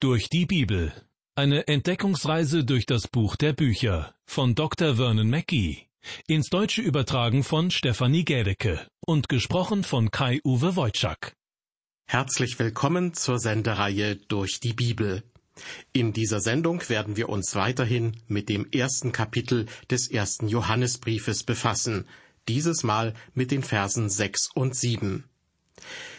Durch die Bibel. Eine Entdeckungsreise durch das Buch der Bücher von Dr. Vernon Mackey. Ins Deutsche übertragen von Stefanie Gädecke und gesprochen von Kai-Uwe Wojczak. Herzlich willkommen zur Sendereihe Durch die Bibel. In dieser Sendung werden wir uns weiterhin mit dem ersten Kapitel des ersten Johannesbriefes befassen, dieses Mal mit den Versen sechs und sieben.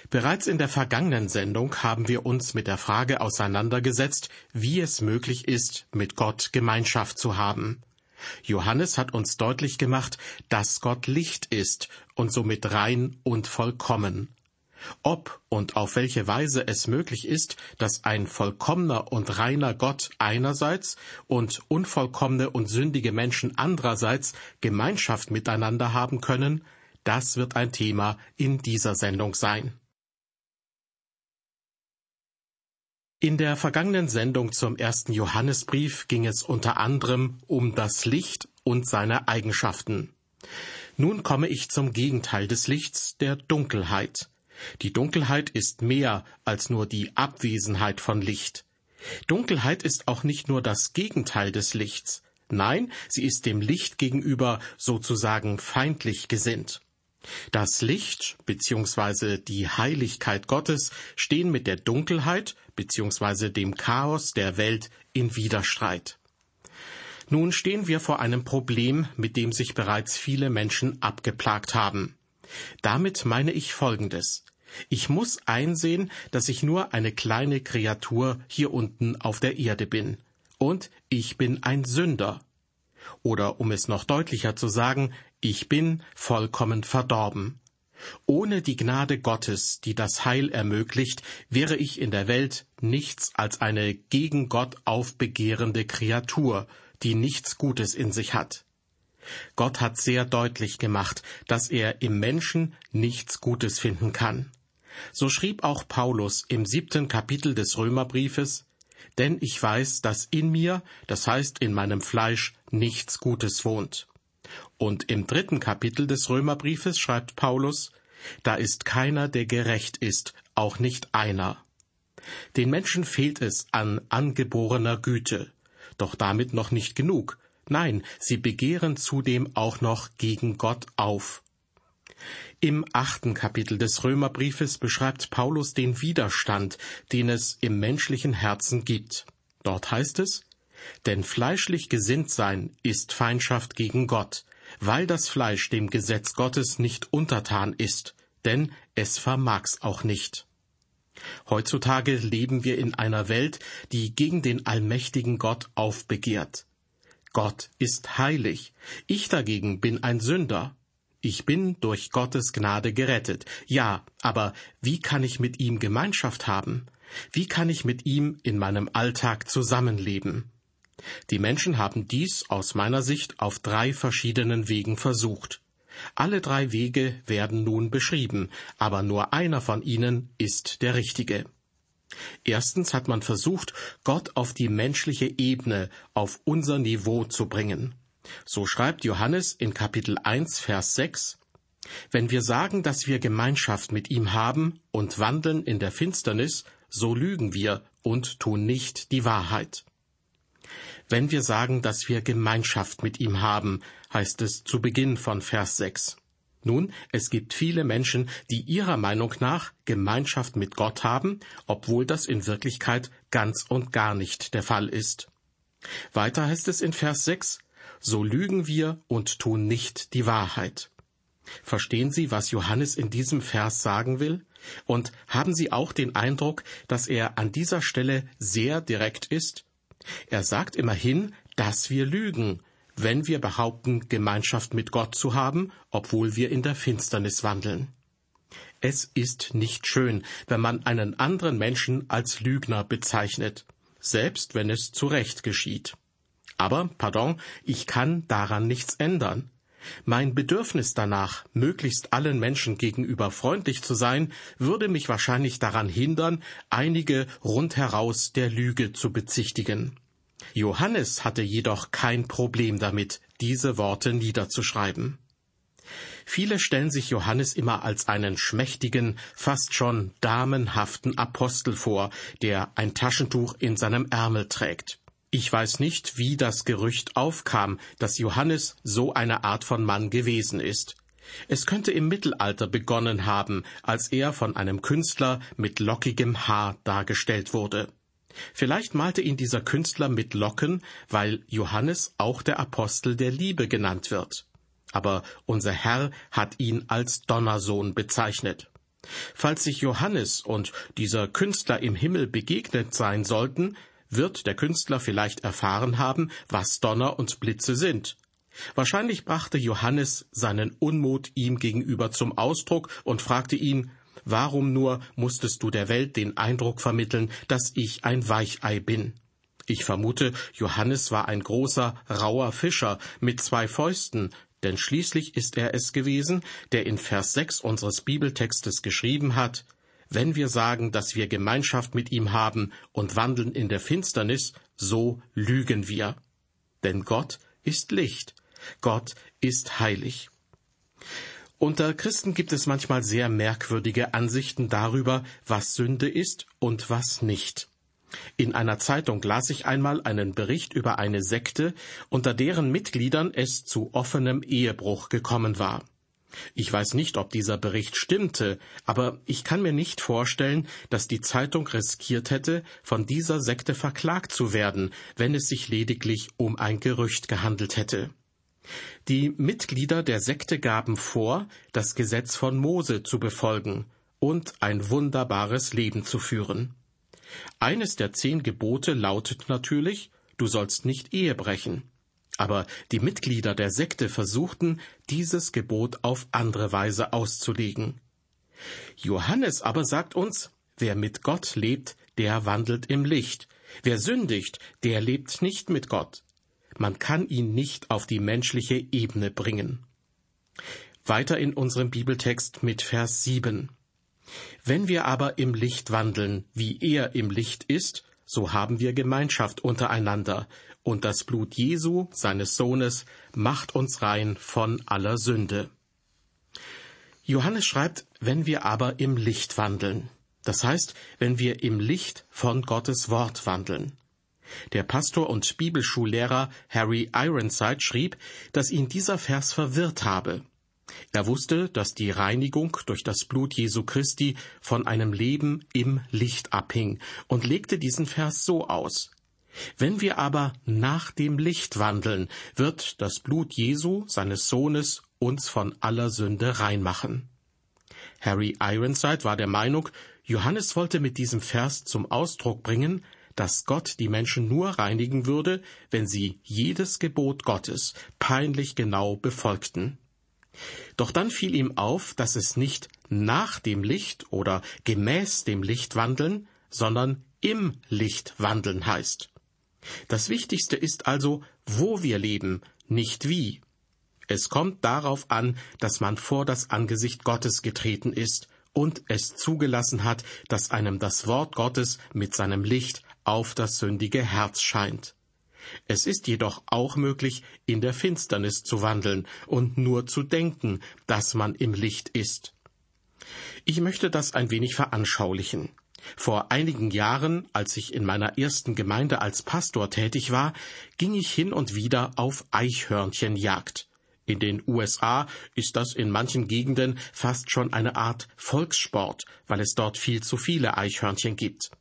Bereits in der vergangenen Sendung haben wir uns mit der Frage auseinandergesetzt, wie es möglich ist, mit Gott Gemeinschaft zu haben. Johannes hat uns deutlich gemacht, dass Gott Licht ist und somit rein und vollkommen. Ob und auf welche Weise es möglich ist, dass ein vollkommener und reiner Gott einerseits und unvollkommene und sündige Menschen andererseits Gemeinschaft miteinander haben können, das wird ein Thema in dieser Sendung sein. In der vergangenen Sendung zum ersten Johannesbrief ging es unter anderem um das Licht und seine Eigenschaften. Nun komme ich zum Gegenteil des Lichts, der Dunkelheit. Die Dunkelheit ist mehr als nur die Abwesenheit von Licht. Dunkelheit ist auch nicht nur das Gegenteil des Lichts. Nein, sie ist dem Licht gegenüber sozusagen feindlich gesinnt. Das Licht bzw. die Heiligkeit Gottes stehen mit der Dunkelheit bzw. dem Chaos der Welt in Widerstreit. Nun stehen wir vor einem Problem, mit dem sich bereits viele Menschen abgeplagt haben. Damit meine ich Folgendes. Ich muss einsehen, dass ich nur eine kleine Kreatur hier unten auf der Erde bin. Und ich bin ein Sünder. Oder um es noch deutlicher zu sagen, ich bin vollkommen verdorben. Ohne die Gnade Gottes, die das Heil ermöglicht, wäre ich in der Welt nichts als eine gegen Gott aufbegehrende Kreatur, die nichts Gutes in sich hat. Gott hat sehr deutlich gemacht, dass er im Menschen nichts Gutes finden kann. So schrieb auch Paulus im siebten Kapitel des Römerbriefes, denn ich weiß, dass in mir, das heißt in meinem Fleisch, nichts Gutes wohnt. Und im dritten Kapitel des Römerbriefes schreibt Paulus, da ist keiner, der gerecht ist, auch nicht einer. Den Menschen fehlt es an angeborener Güte, doch damit noch nicht genug. Nein, sie begehren zudem auch noch gegen Gott auf. Im achten Kapitel des Römerbriefes beschreibt Paulus den Widerstand, den es im menschlichen Herzen gibt. Dort heißt es, denn fleischlich gesinnt sein ist Feindschaft gegen Gott, weil das Fleisch dem Gesetz Gottes nicht untertan ist, denn es vermag's auch nicht. Heutzutage leben wir in einer Welt, die gegen den allmächtigen Gott aufbegehrt. Gott ist heilig, ich dagegen bin ein Sünder. Ich bin durch Gottes Gnade gerettet. Ja, aber wie kann ich mit ihm Gemeinschaft haben? Wie kann ich mit ihm in meinem Alltag zusammenleben? Die Menschen haben dies aus meiner Sicht auf drei verschiedenen Wegen versucht. Alle drei Wege werden nun beschrieben, aber nur einer von ihnen ist der richtige. Erstens hat man versucht, Gott auf die menschliche Ebene, auf unser Niveau zu bringen. So schreibt Johannes in Kapitel 1, Vers 6, Wenn wir sagen, dass wir Gemeinschaft mit ihm haben und wandeln in der Finsternis, so lügen wir und tun nicht die Wahrheit. Wenn wir sagen, dass wir Gemeinschaft mit ihm haben, heißt es zu Beginn von Vers 6. Nun, es gibt viele Menschen, die ihrer Meinung nach Gemeinschaft mit Gott haben, obwohl das in Wirklichkeit ganz und gar nicht der Fall ist. Weiter heißt es in Vers 6, so lügen wir und tun nicht die Wahrheit. Verstehen Sie, was Johannes in diesem Vers sagen will? Und haben Sie auch den Eindruck, dass er an dieser Stelle sehr direkt ist er sagt immerhin, dass wir lügen, wenn wir behaupten, Gemeinschaft mit Gott zu haben, obwohl wir in der Finsternis wandeln. Es ist nicht schön, wenn man einen anderen Menschen als Lügner bezeichnet, selbst wenn es zu Recht geschieht. Aber, pardon, ich kann daran nichts ändern. Mein Bedürfnis danach, möglichst allen Menschen gegenüber freundlich zu sein, würde mich wahrscheinlich daran hindern, einige rundheraus der Lüge zu bezichtigen. Johannes hatte jedoch kein Problem damit, diese Worte niederzuschreiben. Viele stellen sich Johannes immer als einen schmächtigen, fast schon damenhaften Apostel vor, der ein Taschentuch in seinem Ärmel trägt. Ich weiß nicht, wie das Gerücht aufkam, dass Johannes so eine Art von Mann gewesen ist. Es könnte im Mittelalter begonnen haben, als er von einem Künstler mit lockigem Haar dargestellt wurde. Vielleicht malte ihn dieser Künstler mit Locken, weil Johannes auch der Apostel der Liebe genannt wird. Aber unser Herr hat ihn als Donnersohn bezeichnet. Falls sich Johannes und dieser Künstler im Himmel begegnet sein sollten, wird der Künstler vielleicht erfahren haben, was Donner und Blitze sind. Wahrscheinlich brachte Johannes seinen Unmut ihm gegenüber zum Ausdruck und fragte ihn, Warum nur musstest du der Welt den Eindruck vermitteln, dass ich ein Weichei bin? Ich vermute, Johannes war ein großer, rauer Fischer mit zwei Fäusten, denn schließlich ist er es gewesen, der in Vers 6 unseres Bibeltextes geschrieben hat, wenn wir sagen, dass wir Gemeinschaft mit ihm haben und wandeln in der Finsternis, so lügen wir. Denn Gott ist Licht, Gott ist heilig. Unter Christen gibt es manchmal sehr merkwürdige Ansichten darüber, was Sünde ist und was nicht. In einer Zeitung las ich einmal einen Bericht über eine Sekte, unter deren Mitgliedern es zu offenem Ehebruch gekommen war. Ich weiß nicht, ob dieser Bericht stimmte, aber ich kann mir nicht vorstellen, dass die Zeitung riskiert hätte, von dieser Sekte verklagt zu werden, wenn es sich lediglich um ein Gerücht gehandelt hätte. Die Mitglieder der Sekte gaben vor, das Gesetz von Mose zu befolgen und ein wunderbares Leben zu führen. Eines der zehn Gebote lautet natürlich, du sollst nicht Ehe brechen. Aber die Mitglieder der Sekte versuchten, dieses Gebot auf andere Weise auszulegen. Johannes aber sagt uns, wer mit Gott lebt, der wandelt im Licht. Wer sündigt, der lebt nicht mit Gott. Man kann ihn nicht auf die menschliche Ebene bringen. Weiter in unserem Bibeltext mit Vers 7. Wenn wir aber im Licht wandeln, wie er im Licht ist, so haben wir Gemeinschaft untereinander, und das Blut Jesu, seines Sohnes, macht uns rein von aller Sünde. Johannes schreibt, wenn wir aber im Licht wandeln. Das heißt, wenn wir im Licht von Gottes Wort wandeln. Der Pastor und Bibelschullehrer Harry Ironside schrieb, dass ihn dieser Vers verwirrt habe. Er wusste, dass die Reinigung durch das Blut Jesu Christi von einem Leben im Licht abhing und legte diesen Vers so aus. Wenn wir aber nach dem Licht wandeln, wird das Blut Jesu, seines Sohnes, uns von aller Sünde reinmachen. Harry Ironside war der Meinung, Johannes wollte mit diesem Vers zum Ausdruck bringen, dass Gott die Menschen nur reinigen würde, wenn sie jedes Gebot Gottes peinlich genau befolgten. Doch dann fiel ihm auf, dass es nicht nach dem Licht oder gemäß dem Licht wandeln, sondern im Licht wandeln heißt. Das Wichtigste ist also, wo wir leben, nicht wie. Es kommt darauf an, dass man vor das Angesicht Gottes getreten ist und es zugelassen hat, dass einem das Wort Gottes mit seinem Licht auf das sündige Herz scheint. Es ist jedoch auch möglich, in der Finsternis zu wandeln und nur zu denken, dass man im Licht ist. Ich möchte das ein wenig veranschaulichen. Vor einigen Jahren, als ich in meiner ersten Gemeinde als Pastor tätig war, ging ich hin und wieder auf Eichhörnchenjagd. In den USA ist das in manchen Gegenden fast schon eine Art Volkssport, weil es dort viel zu viele Eichhörnchen gibt.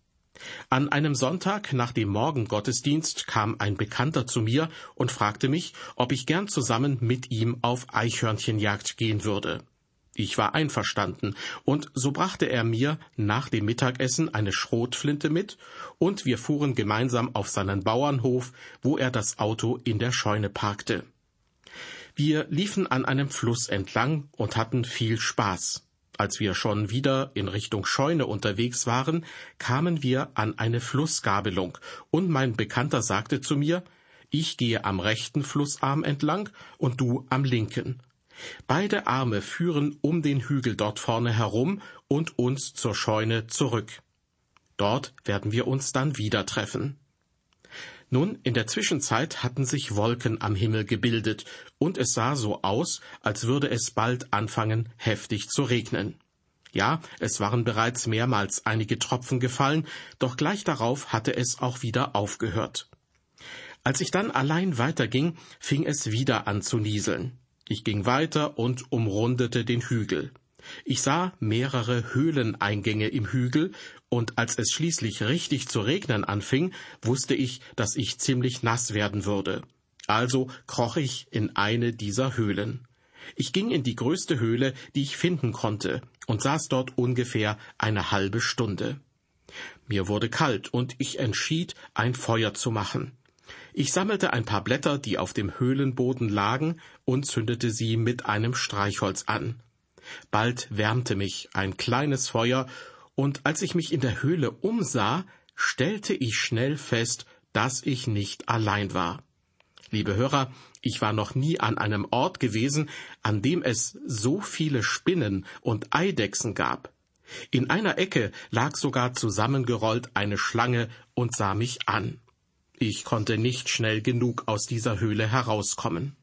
An einem Sonntag nach dem Morgengottesdienst kam ein Bekannter zu mir und fragte mich, ob ich gern zusammen mit ihm auf Eichhörnchenjagd gehen würde. Ich war einverstanden, und so brachte er mir nach dem Mittagessen eine Schrotflinte mit, und wir fuhren gemeinsam auf seinen Bauernhof, wo er das Auto in der Scheune parkte. Wir liefen an einem Fluss entlang und hatten viel Spaß. Als wir schon wieder in Richtung Scheune unterwegs waren, kamen wir an eine Flussgabelung, und mein Bekannter sagte zu mir, ich gehe am rechten Flussarm entlang und du am linken. Beide Arme führen um den Hügel dort vorne herum und uns zur Scheune zurück. Dort werden wir uns dann wieder treffen. Nun, in der Zwischenzeit hatten sich Wolken am Himmel gebildet, und es sah so aus, als würde es bald anfangen, heftig zu regnen. Ja, es waren bereits mehrmals einige Tropfen gefallen, doch gleich darauf hatte es auch wieder aufgehört. Als ich dann allein weiterging, fing es wieder an zu nieseln. Ich ging weiter und umrundete den Hügel. Ich sah mehrere Höhleneingänge im Hügel, und als es schließlich richtig zu regnen anfing, wusste ich, dass ich ziemlich nass werden würde. Also kroch ich in eine dieser Höhlen. Ich ging in die größte Höhle, die ich finden konnte, und saß dort ungefähr eine halbe Stunde. Mir wurde kalt, und ich entschied, ein Feuer zu machen. Ich sammelte ein paar Blätter, die auf dem Höhlenboden lagen, und zündete sie mit einem Streichholz an. Bald wärmte mich ein kleines Feuer, und als ich mich in der Höhle umsah, stellte ich schnell fest, dass ich nicht allein war. Liebe Hörer, ich war noch nie an einem Ort gewesen, an dem es so viele Spinnen und Eidechsen gab. In einer Ecke lag sogar zusammengerollt eine Schlange und sah mich an. Ich konnte nicht schnell genug aus dieser Höhle herauskommen.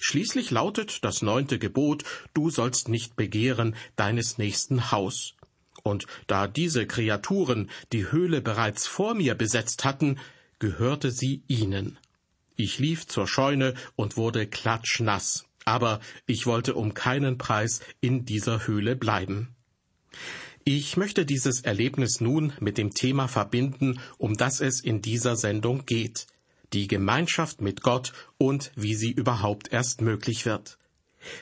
Schließlich lautet das neunte Gebot, du sollst nicht begehren deines nächsten Haus. Und da diese Kreaturen die Höhle bereits vor mir besetzt hatten, gehörte sie ihnen. Ich lief zur Scheune und wurde klatschnass, aber ich wollte um keinen Preis in dieser Höhle bleiben. Ich möchte dieses Erlebnis nun mit dem Thema verbinden, um das es in dieser Sendung geht, die Gemeinschaft mit Gott und wie sie überhaupt erst möglich wird.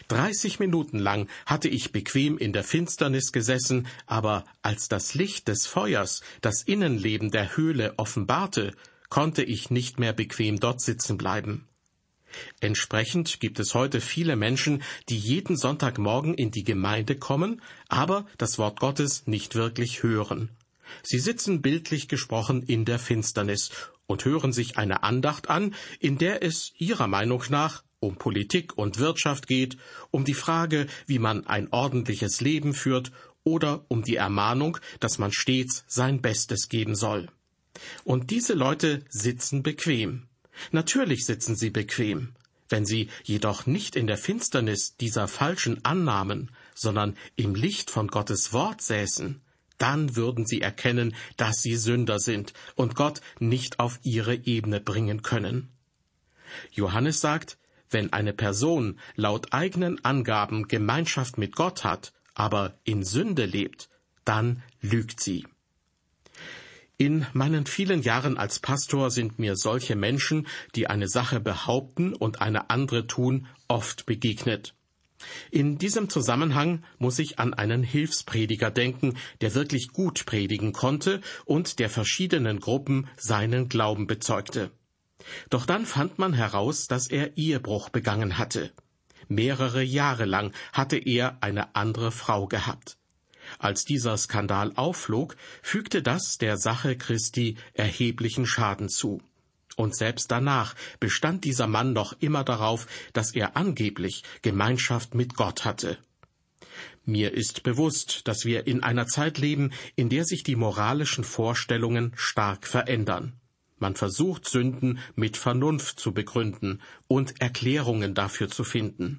Dreißig Minuten lang hatte ich bequem in der Finsternis gesessen, aber als das Licht des Feuers das Innenleben der Höhle offenbarte, konnte ich nicht mehr bequem dort sitzen bleiben. Entsprechend gibt es heute viele Menschen, die jeden Sonntagmorgen in die Gemeinde kommen, aber das Wort Gottes nicht wirklich hören. Sie sitzen bildlich gesprochen in der Finsternis und hören sich eine Andacht an, in der es ihrer Meinung nach um Politik und Wirtschaft geht, um die Frage, wie man ein ordentliches Leben führt oder um die Ermahnung, dass man stets sein Bestes geben soll. Und diese Leute sitzen bequem. Natürlich sitzen sie bequem. Wenn sie jedoch nicht in der Finsternis dieser falschen Annahmen, sondern im Licht von Gottes Wort säßen, dann würden sie erkennen, dass sie Sünder sind und Gott nicht auf ihre Ebene bringen können. Johannes sagt, wenn eine Person laut eigenen Angaben Gemeinschaft mit Gott hat, aber in Sünde lebt, dann lügt sie. In meinen vielen Jahren als Pastor sind mir solche Menschen, die eine Sache behaupten und eine andere tun, oft begegnet. In diesem Zusammenhang muss ich an einen Hilfsprediger denken, der wirklich gut predigen konnte und der verschiedenen Gruppen seinen Glauben bezeugte. Doch dann fand man heraus, dass er Ehebruch begangen hatte. Mehrere Jahre lang hatte er eine andere Frau gehabt. Als dieser Skandal aufflog, fügte das der Sache Christi erheblichen Schaden zu. Und selbst danach bestand dieser Mann noch immer darauf, dass er angeblich Gemeinschaft mit Gott hatte. Mir ist bewusst, dass wir in einer Zeit leben, in der sich die moralischen Vorstellungen stark verändern. Man versucht Sünden mit Vernunft zu begründen und Erklärungen dafür zu finden.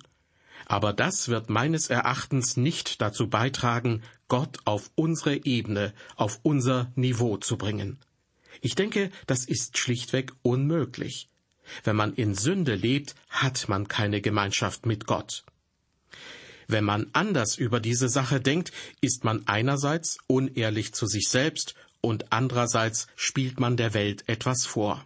Aber das wird meines Erachtens nicht dazu beitragen, Gott auf unsere Ebene, auf unser Niveau zu bringen. Ich denke, das ist schlichtweg unmöglich. Wenn man in Sünde lebt, hat man keine Gemeinschaft mit Gott. Wenn man anders über diese Sache denkt, ist man einerseits unehrlich zu sich selbst und andererseits spielt man der Welt etwas vor.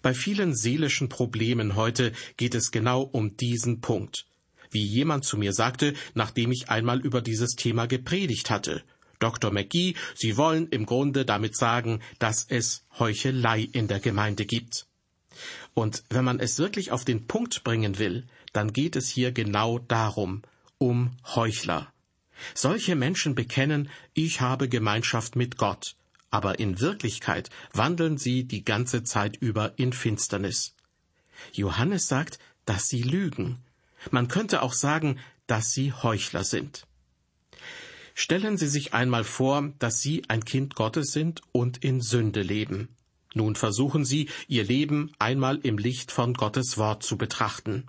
Bei vielen seelischen Problemen heute geht es genau um diesen Punkt wie jemand zu mir sagte, nachdem ich einmal über dieses Thema gepredigt hatte. Dr. McGee, Sie wollen im Grunde damit sagen, dass es Heuchelei in der Gemeinde gibt. Und wenn man es wirklich auf den Punkt bringen will, dann geht es hier genau darum, um Heuchler. Solche Menschen bekennen, ich habe Gemeinschaft mit Gott, aber in Wirklichkeit wandeln sie die ganze Zeit über in Finsternis. Johannes sagt, dass sie lügen. Man könnte auch sagen, dass sie Heuchler sind. Stellen Sie sich einmal vor, dass Sie ein Kind Gottes sind und in Sünde leben. Nun versuchen Sie, Ihr Leben einmal im Licht von Gottes Wort zu betrachten.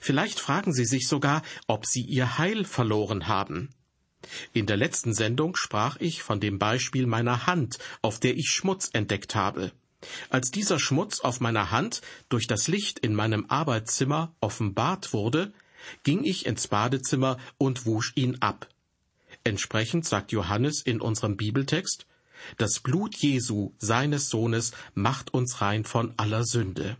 Vielleicht fragen Sie sich sogar, ob Sie Ihr Heil verloren haben. In der letzten Sendung sprach ich von dem Beispiel meiner Hand, auf der ich Schmutz entdeckt habe. Als dieser Schmutz auf meiner Hand durch das Licht in meinem Arbeitszimmer offenbart wurde, ging ich ins Badezimmer und wusch ihn ab. Entsprechend sagt Johannes in unserem Bibeltext, das Blut Jesu, seines Sohnes, macht uns rein von aller Sünde.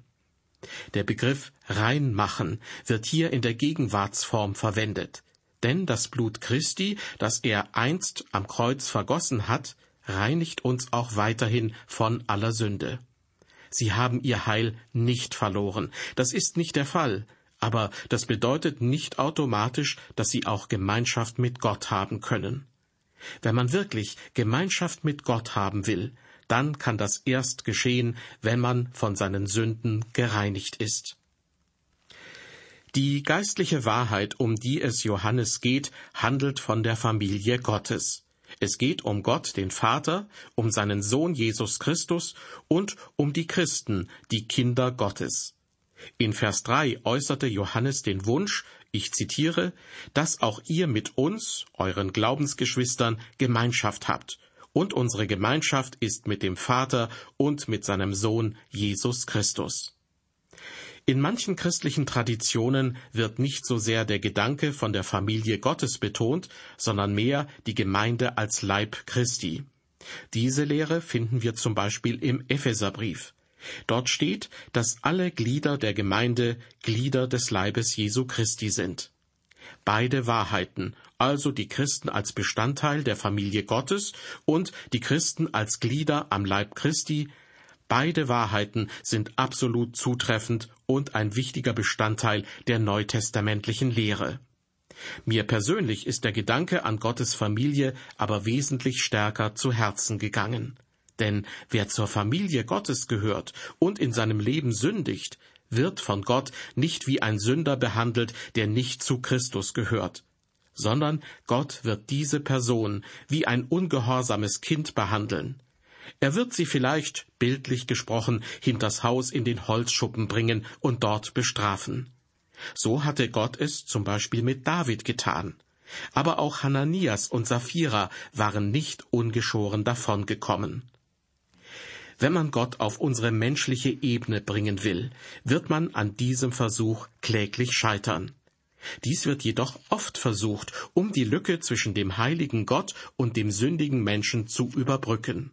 Der Begriff reinmachen wird hier in der Gegenwartsform verwendet. Denn das Blut Christi, das er einst am Kreuz vergossen hat, reinigt uns auch weiterhin von aller Sünde. Sie haben ihr Heil nicht verloren. Das ist nicht der Fall. Aber das bedeutet nicht automatisch, dass sie auch Gemeinschaft mit Gott haben können. Wenn man wirklich Gemeinschaft mit Gott haben will, dann kann das erst geschehen, wenn man von seinen Sünden gereinigt ist. Die geistliche Wahrheit, um die es Johannes geht, handelt von der Familie Gottes. Es geht um Gott, den Vater, um seinen Sohn Jesus Christus und um die Christen, die Kinder Gottes. In Vers 3 äußerte Johannes den Wunsch, ich zitiere, dass auch ihr mit uns, euren Glaubensgeschwistern, Gemeinschaft habt. Und unsere Gemeinschaft ist mit dem Vater und mit seinem Sohn Jesus Christus. In manchen christlichen Traditionen wird nicht so sehr der Gedanke von der Familie Gottes betont, sondern mehr die Gemeinde als Leib Christi. Diese Lehre finden wir zum Beispiel im Epheserbrief. Dort steht, dass alle Glieder der Gemeinde Glieder des Leibes Jesu Christi sind. Beide Wahrheiten, also die Christen als Bestandteil der Familie Gottes und die Christen als Glieder am Leib Christi, Beide Wahrheiten sind absolut zutreffend und ein wichtiger Bestandteil der neutestamentlichen Lehre. Mir persönlich ist der Gedanke an Gottes Familie aber wesentlich stärker zu Herzen gegangen. Denn wer zur Familie Gottes gehört und in seinem Leben sündigt, wird von Gott nicht wie ein Sünder behandelt, der nicht zu Christus gehört, sondern Gott wird diese Person wie ein ungehorsames Kind behandeln. Er wird sie vielleicht, bildlich gesprochen, hinters Haus in den Holzschuppen bringen und dort bestrafen. So hatte Gott es zum Beispiel mit David getan. Aber auch Hananias und Sapphira waren nicht ungeschoren davongekommen. Wenn man Gott auf unsere menschliche Ebene bringen will, wird man an diesem Versuch kläglich scheitern. Dies wird jedoch oft versucht, um die Lücke zwischen dem heiligen Gott und dem sündigen Menschen zu überbrücken.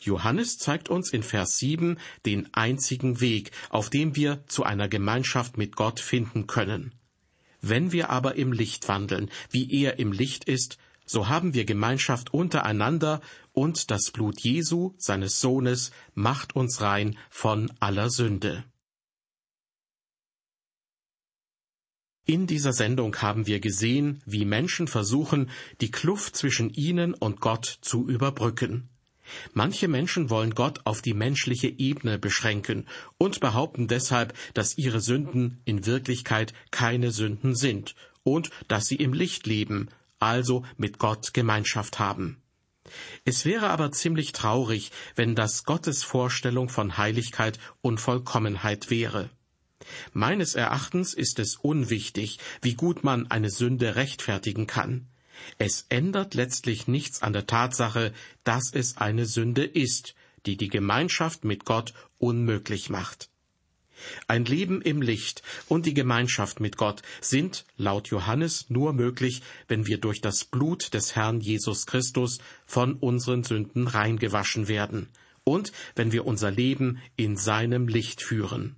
Johannes zeigt uns in Vers 7 den einzigen Weg, auf dem wir zu einer Gemeinschaft mit Gott finden können. Wenn wir aber im Licht wandeln, wie er im Licht ist, so haben wir Gemeinschaft untereinander und das Blut Jesu, seines Sohnes, macht uns rein von aller Sünde. In dieser Sendung haben wir gesehen, wie Menschen versuchen, die Kluft zwischen ihnen und Gott zu überbrücken. Manche Menschen wollen Gott auf die menschliche Ebene beschränken und behaupten deshalb, dass ihre Sünden in Wirklichkeit keine Sünden sind und dass sie im Licht leben, also mit Gott Gemeinschaft haben. Es wäre aber ziemlich traurig, wenn das Gottes Vorstellung von Heiligkeit und Vollkommenheit wäre. Meines Erachtens ist es unwichtig, wie gut man eine Sünde rechtfertigen kann. Es ändert letztlich nichts an der Tatsache, dass es eine Sünde ist, die die Gemeinschaft mit Gott unmöglich macht. Ein Leben im Licht und die Gemeinschaft mit Gott sind laut Johannes nur möglich, wenn wir durch das Blut des Herrn Jesus Christus von unseren Sünden reingewaschen werden und wenn wir unser Leben in seinem Licht führen.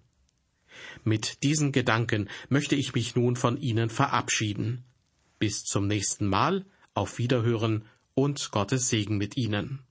Mit diesen Gedanken möchte ich mich nun von Ihnen verabschieden. Bis zum nächsten Mal, auf Wiederhören und Gottes Segen mit Ihnen.